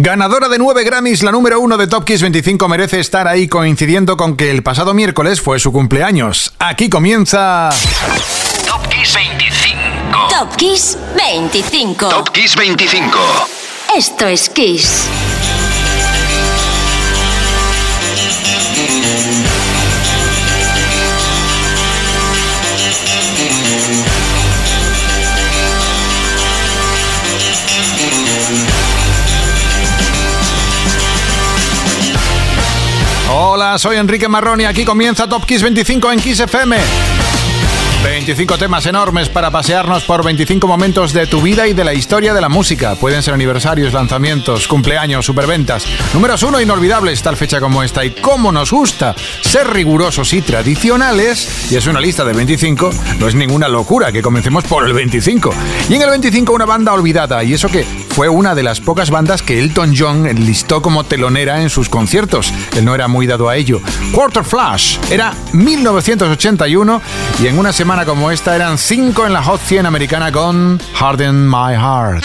Ganadora de nueve Grammys, la número uno de Top Kiss 25 merece estar ahí coincidiendo con que el pasado miércoles fue su cumpleaños. Aquí comienza... Top Kiss 25. Top Kiss 25. Top Kiss 25. Esto es Kiss. Soy Enrique Marrón y aquí comienza Top Kiss 25 en Kiss FM. 25 temas enormes para pasearnos por 25 momentos de tu vida y de la historia de la música. Pueden ser aniversarios, lanzamientos, cumpleaños, superventas. Números uno inolvidables tal fecha como esta. Y cómo nos gusta ser rigurosos y tradicionales. Y es una lista de 25. No es ninguna locura que comencemos por el 25. Y en el 25 una banda olvidada. Y eso que fue una de las pocas bandas que Elton John enlistó como telonera en sus conciertos. Él no era muy dado a ello. Quarter Flash era 1981 y en una semana como esta eran 5 en la Hot 100 americana con Harden My Heart.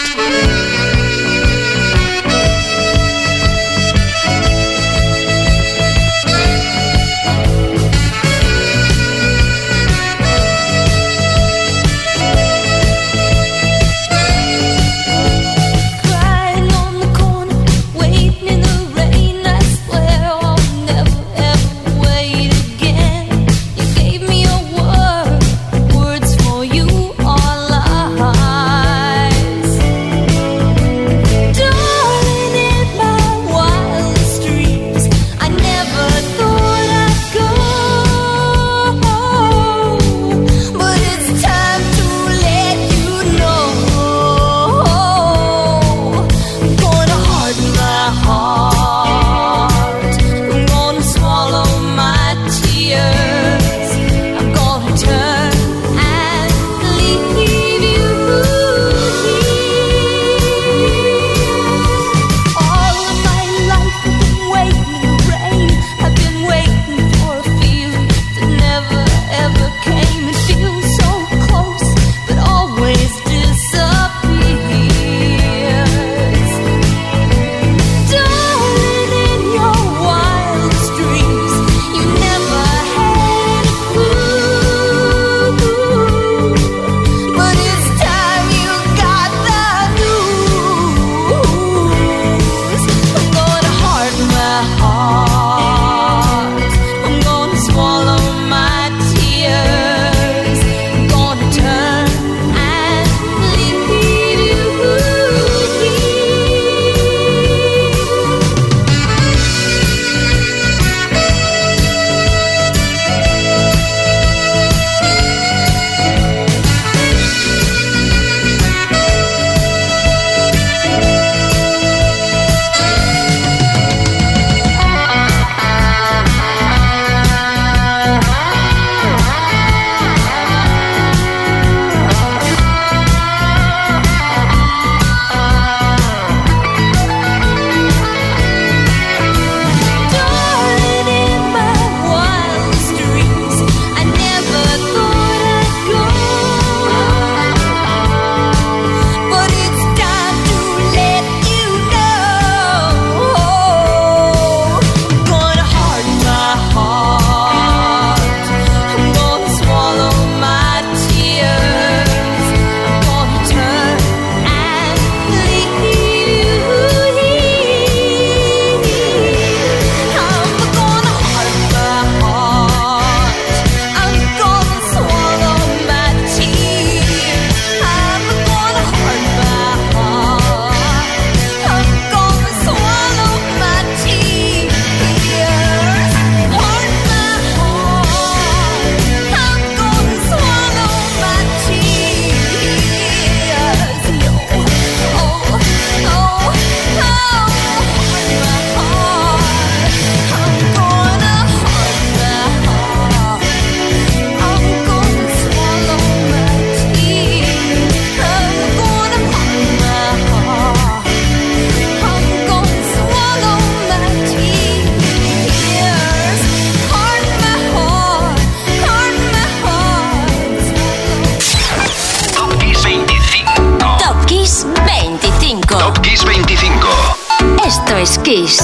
Es Kiss.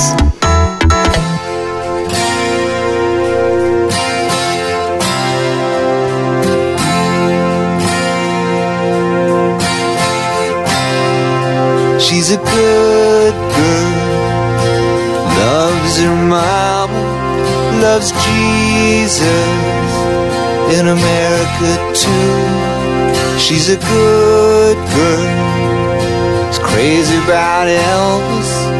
She's a good girl, loves her mama, loves Jesus. In America too. She's a good girl, is crazy about Elvis,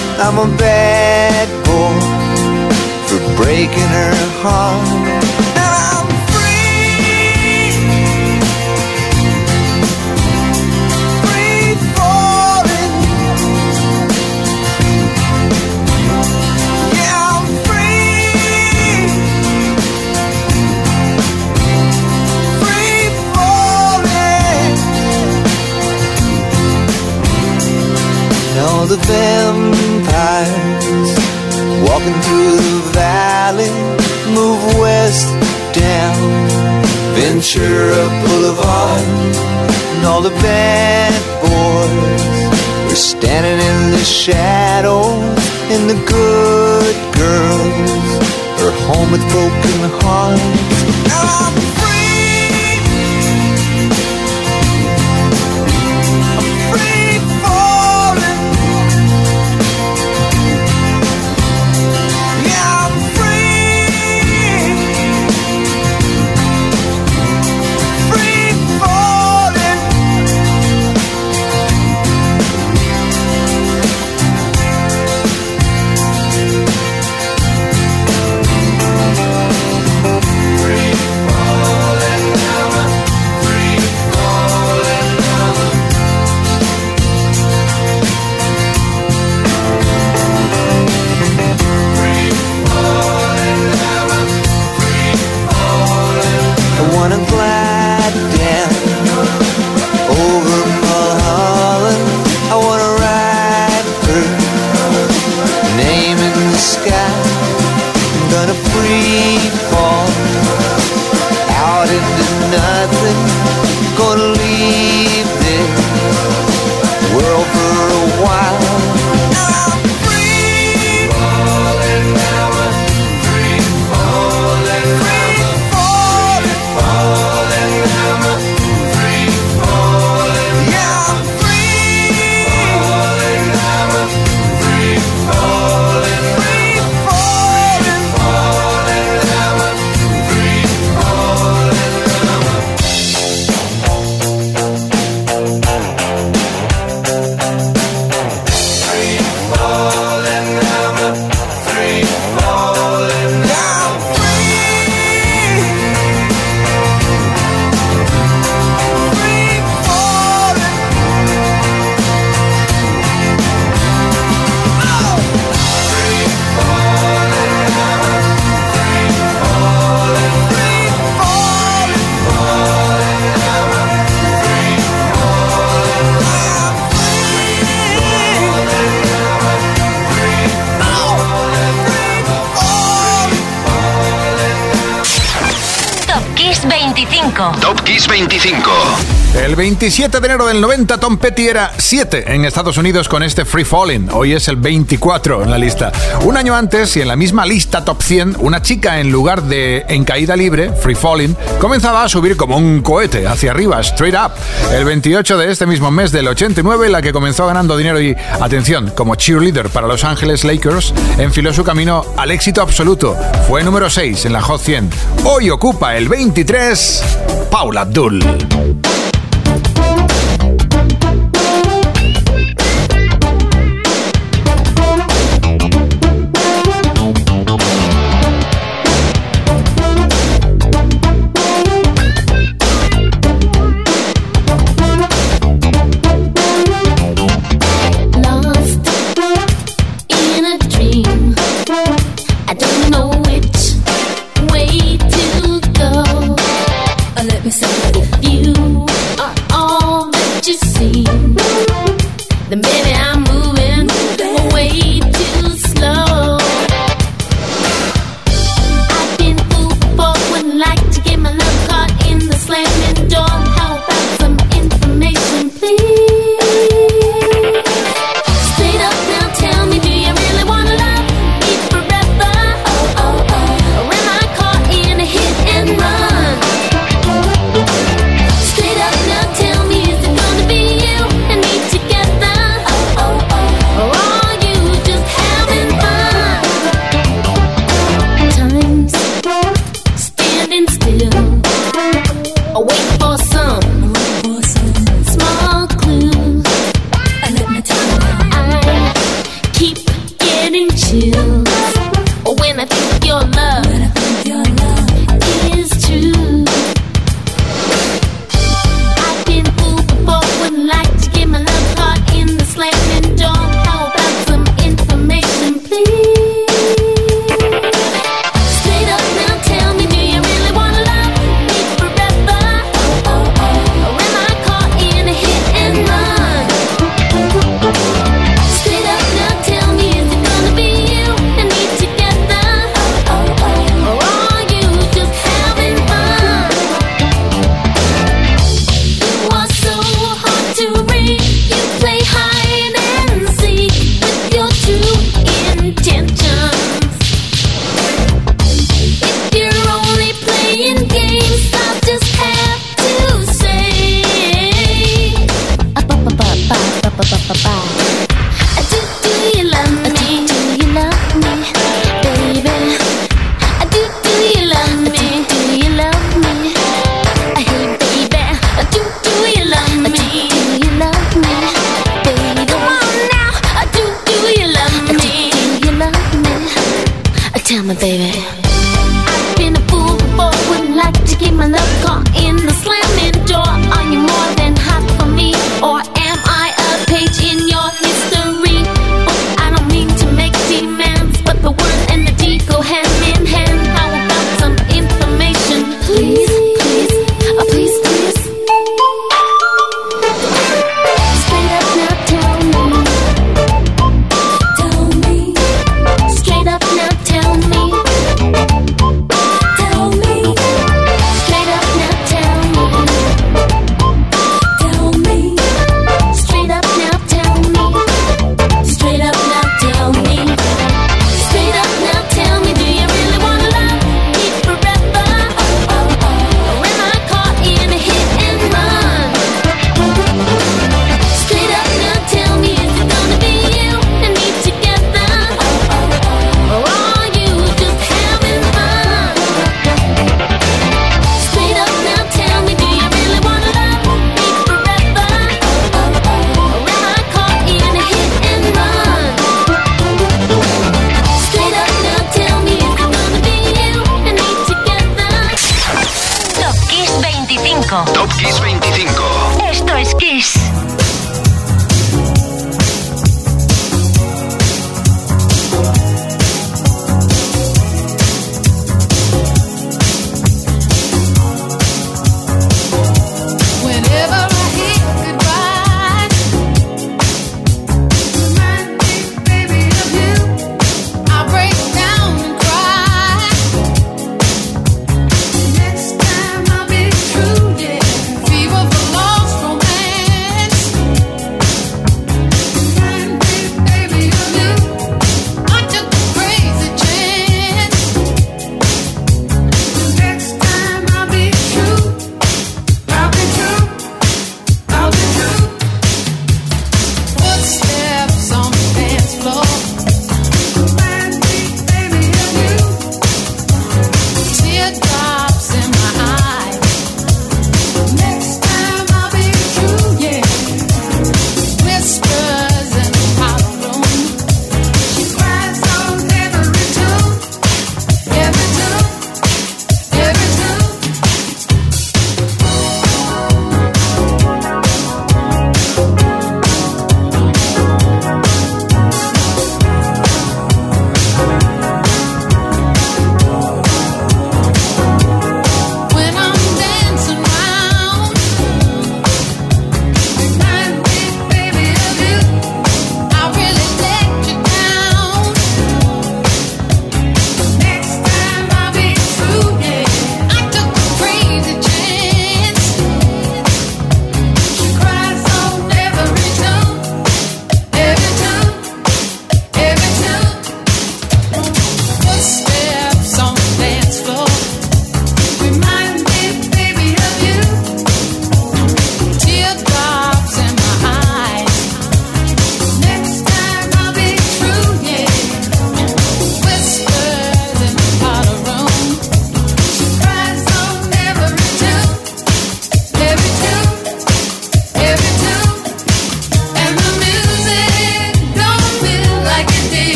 I'm a bad boy for breaking her heart. And I'm free, free falling. Yeah, I'm free. Free falling. All the vampires walking through the valley move west down Ventura Boulevard. And all the bad boys are standing in the shadows, and the good girls are home with broken hearts. Now I'm free. 27 de enero del 90, Tom Petty era 7 en Estados Unidos con este Free Falling. Hoy es el 24 en la lista. Un año antes, y en la misma lista Top 100, una chica en lugar de en caída libre, Free Falling, comenzaba a subir como un cohete hacia arriba, straight up. El 28 de este mismo mes del 89, la que comenzó ganando dinero y, atención, como cheerleader para Los Ángeles Lakers, enfiló su camino al éxito absoluto. Fue número 6 en la Hot 100. Hoy ocupa el 23, Paula Abdul.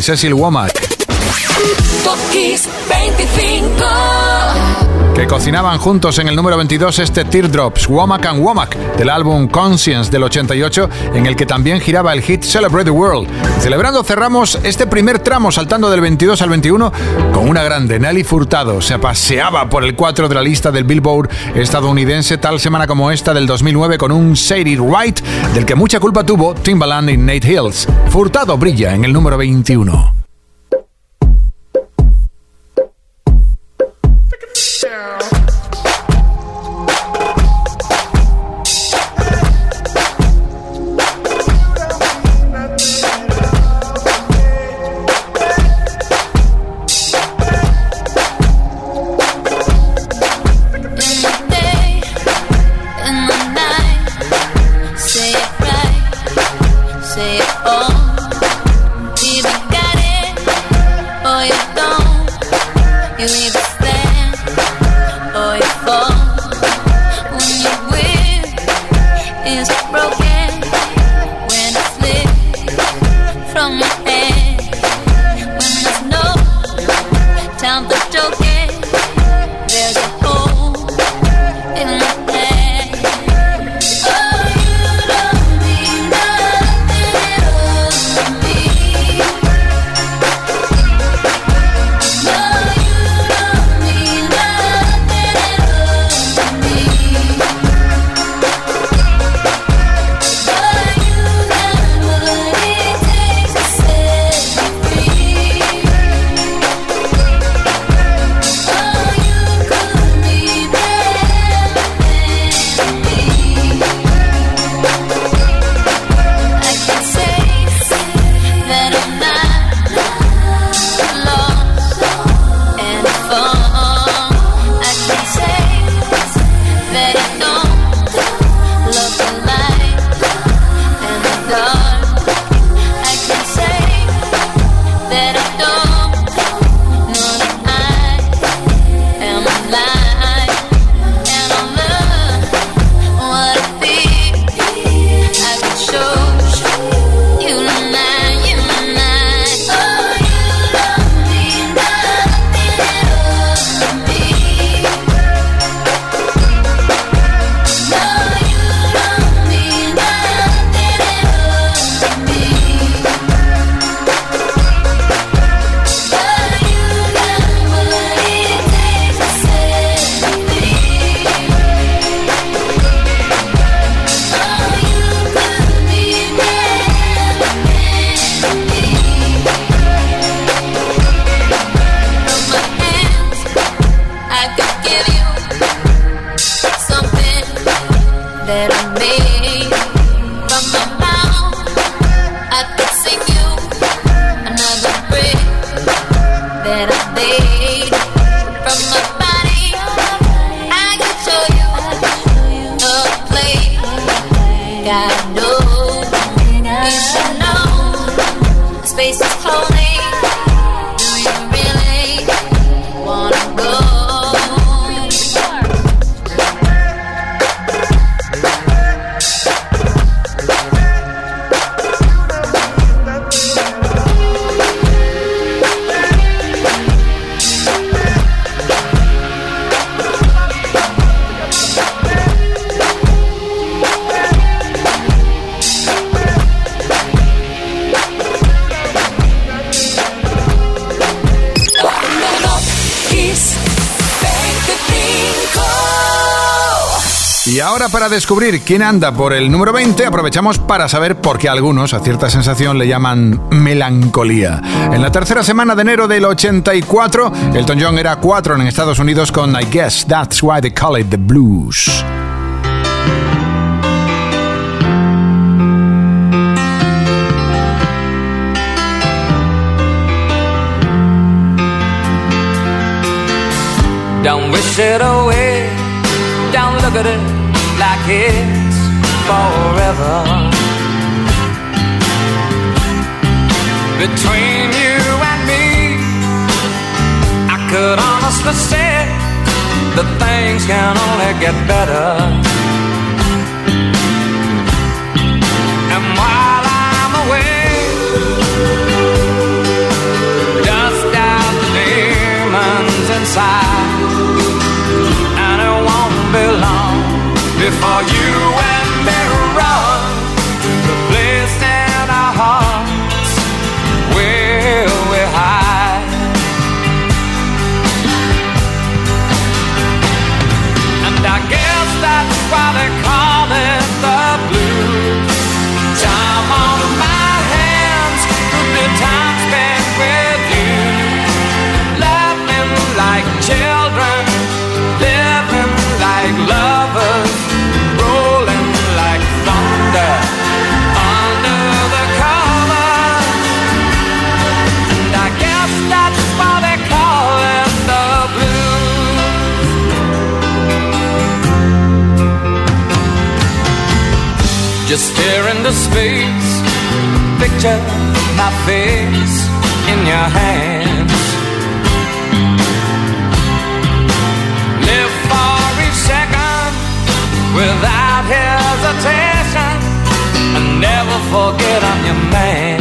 Cecil Womack. Cocinaban juntos en el número 22 este Teardrops, Womack and Womack, del álbum Conscience del 88, en el que también giraba el hit Celebrate the World. Celebrando cerramos este primer tramo saltando del 22 al 21 con una grande, Nelly Furtado. Se paseaba por el 4 de la lista del Billboard estadounidense tal semana como esta del 2009 con un Sadie White, del que mucha culpa tuvo Timbaland y Nate Hills. Furtado brilla en el número 21. Para descubrir quién anda por el número 20, aprovechamos para saber por qué algunos a cierta sensación le llaman melancolía. En la tercera semana de enero del 84, Elton John era 4 en Estados Unidos con I Guess That's Why They Call It The Blues. Don't wish it away, don't look at it it's forever. Between you and me, I could honestly say that things can only get better. Are you? picture my face in your hands. Live for each second without hesitation, and never forget I'm your man.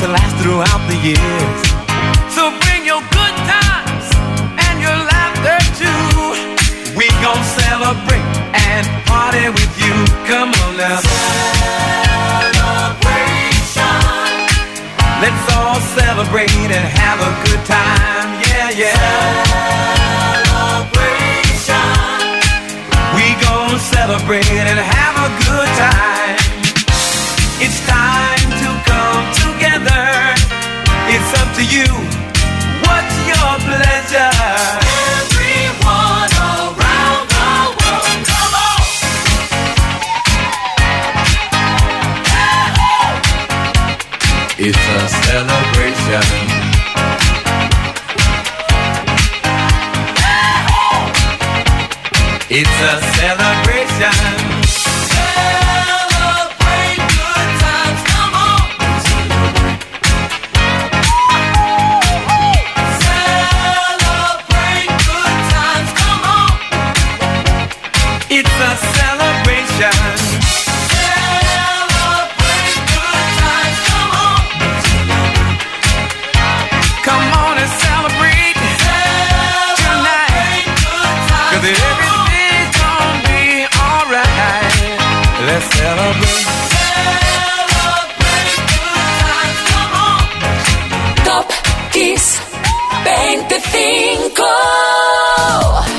To last throughout the years. It's a celebration.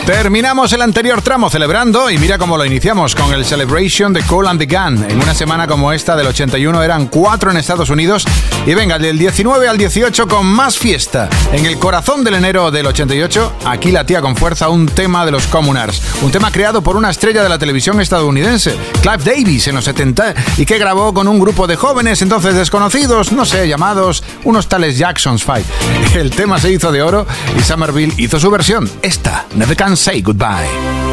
Terminamos el anterior tramo celebrando y mira cómo lo iniciamos con el Celebration de Cole and the Gun. En una semana como esta del 81 eran cuatro en Estados Unidos y venga, del 19 al 18 con más fiesta. En el corazón del enero del 88, aquí la tía con fuerza un tema de los Communards. Un tema creado por una estrella de la televisión estadounidense, Clive Davis, en los 70 y que grabó con un grupo de jóvenes entonces desconocidos, no sé, llamados unos tales Jackson's Five. El tema se hizo de oro y Somerville hizo su versión, esta, Never Can Say Goodbye.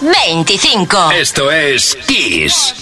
25. Esto es Kiss.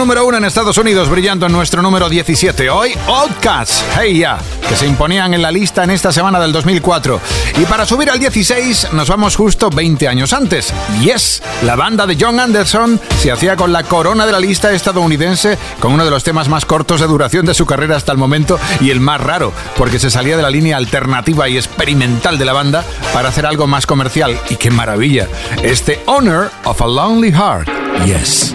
número uno en Estados Unidos, brillando en nuestro número 17. Hoy, Outcast, Hey Ya, que se imponían en la lista en esta semana del 2004. Y para subir al 16, nos vamos justo 20 años antes. Yes, la banda de John Anderson se hacía con la corona de la lista estadounidense, con uno de los temas más cortos de duración de su carrera hasta el momento y el más raro, porque se salía de la línea alternativa y experimental de la banda para hacer algo más comercial. Y qué maravilla. Este Honor of a Lonely Heart. Yes.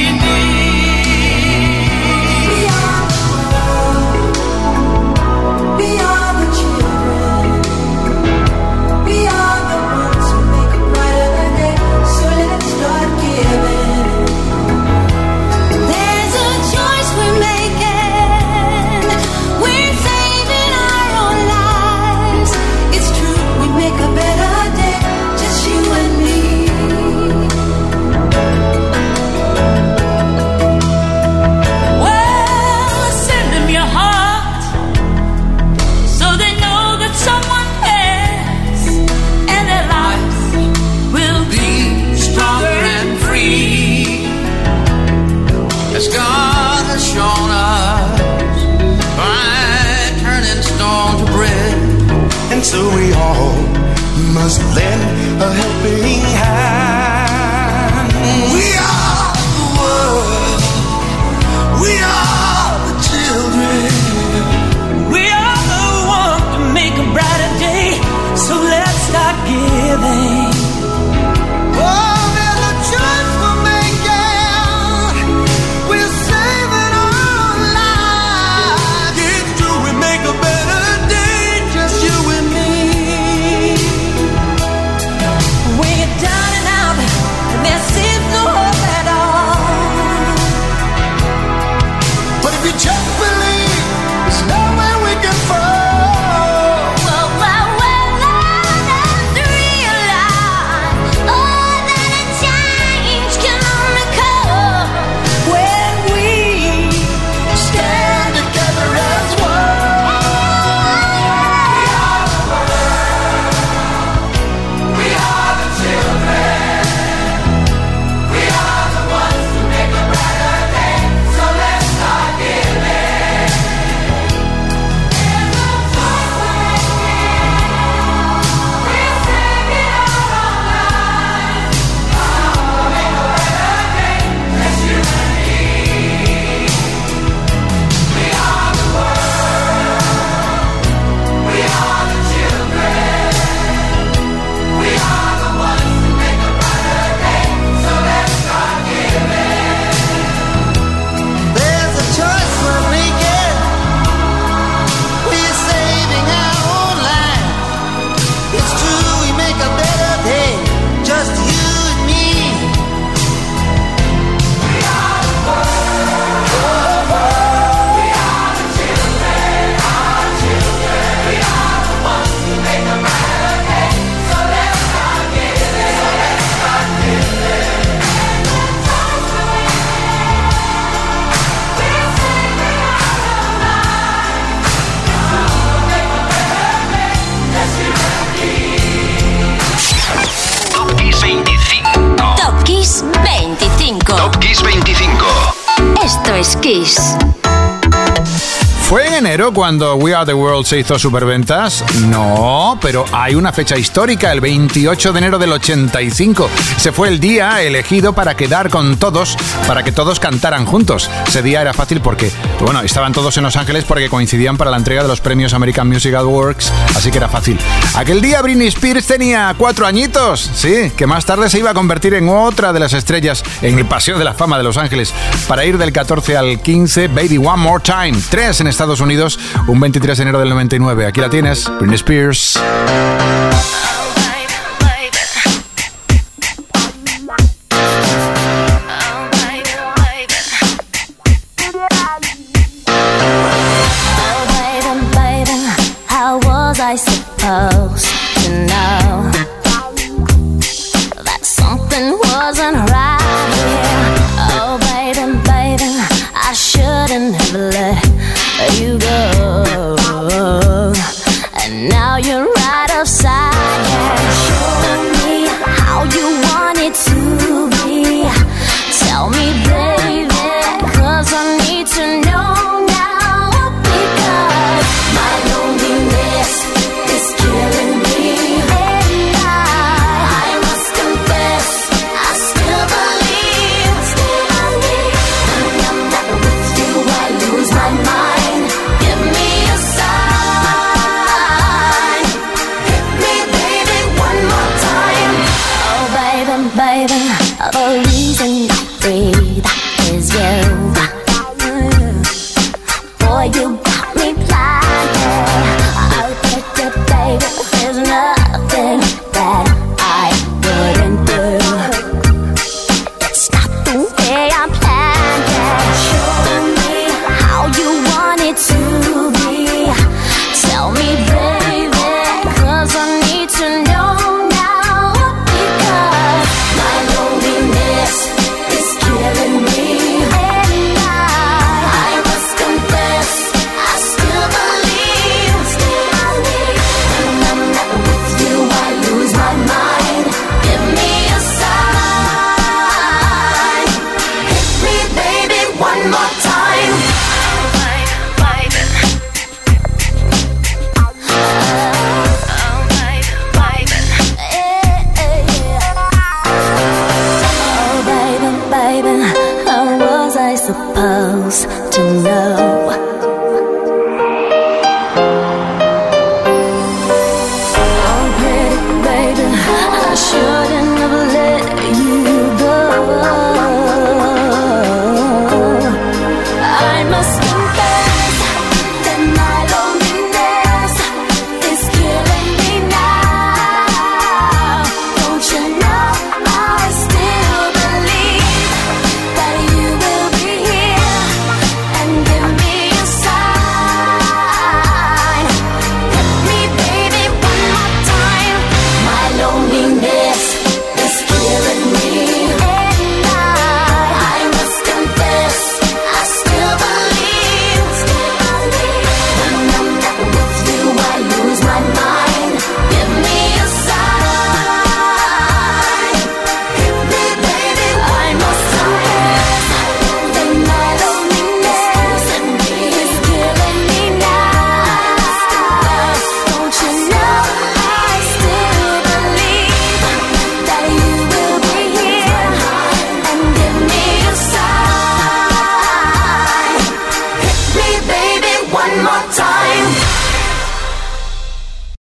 cuando We Are the World se hizo superventas? No, pero hay una fecha histórica, el 28 de enero del 85. Se fue el día elegido para quedar con todos, para que todos cantaran juntos. Ese día era fácil porque, bueno, estaban todos en Los Ángeles porque coincidían para la entrega de los premios American Music Awards, así que era fácil. Aquel día Britney Spears tenía cuatro añitos, sí, que más tarde se iba a convertir en otra de las estrellas en el Paseo de la Fama de Los Ángeles. Para ir del 14 al 15, Baby One More Time, tres en Estados Unidos, un 23 de enero del 99. Aquí la tienes, Britney Spears. Supposed to know that something wasn't right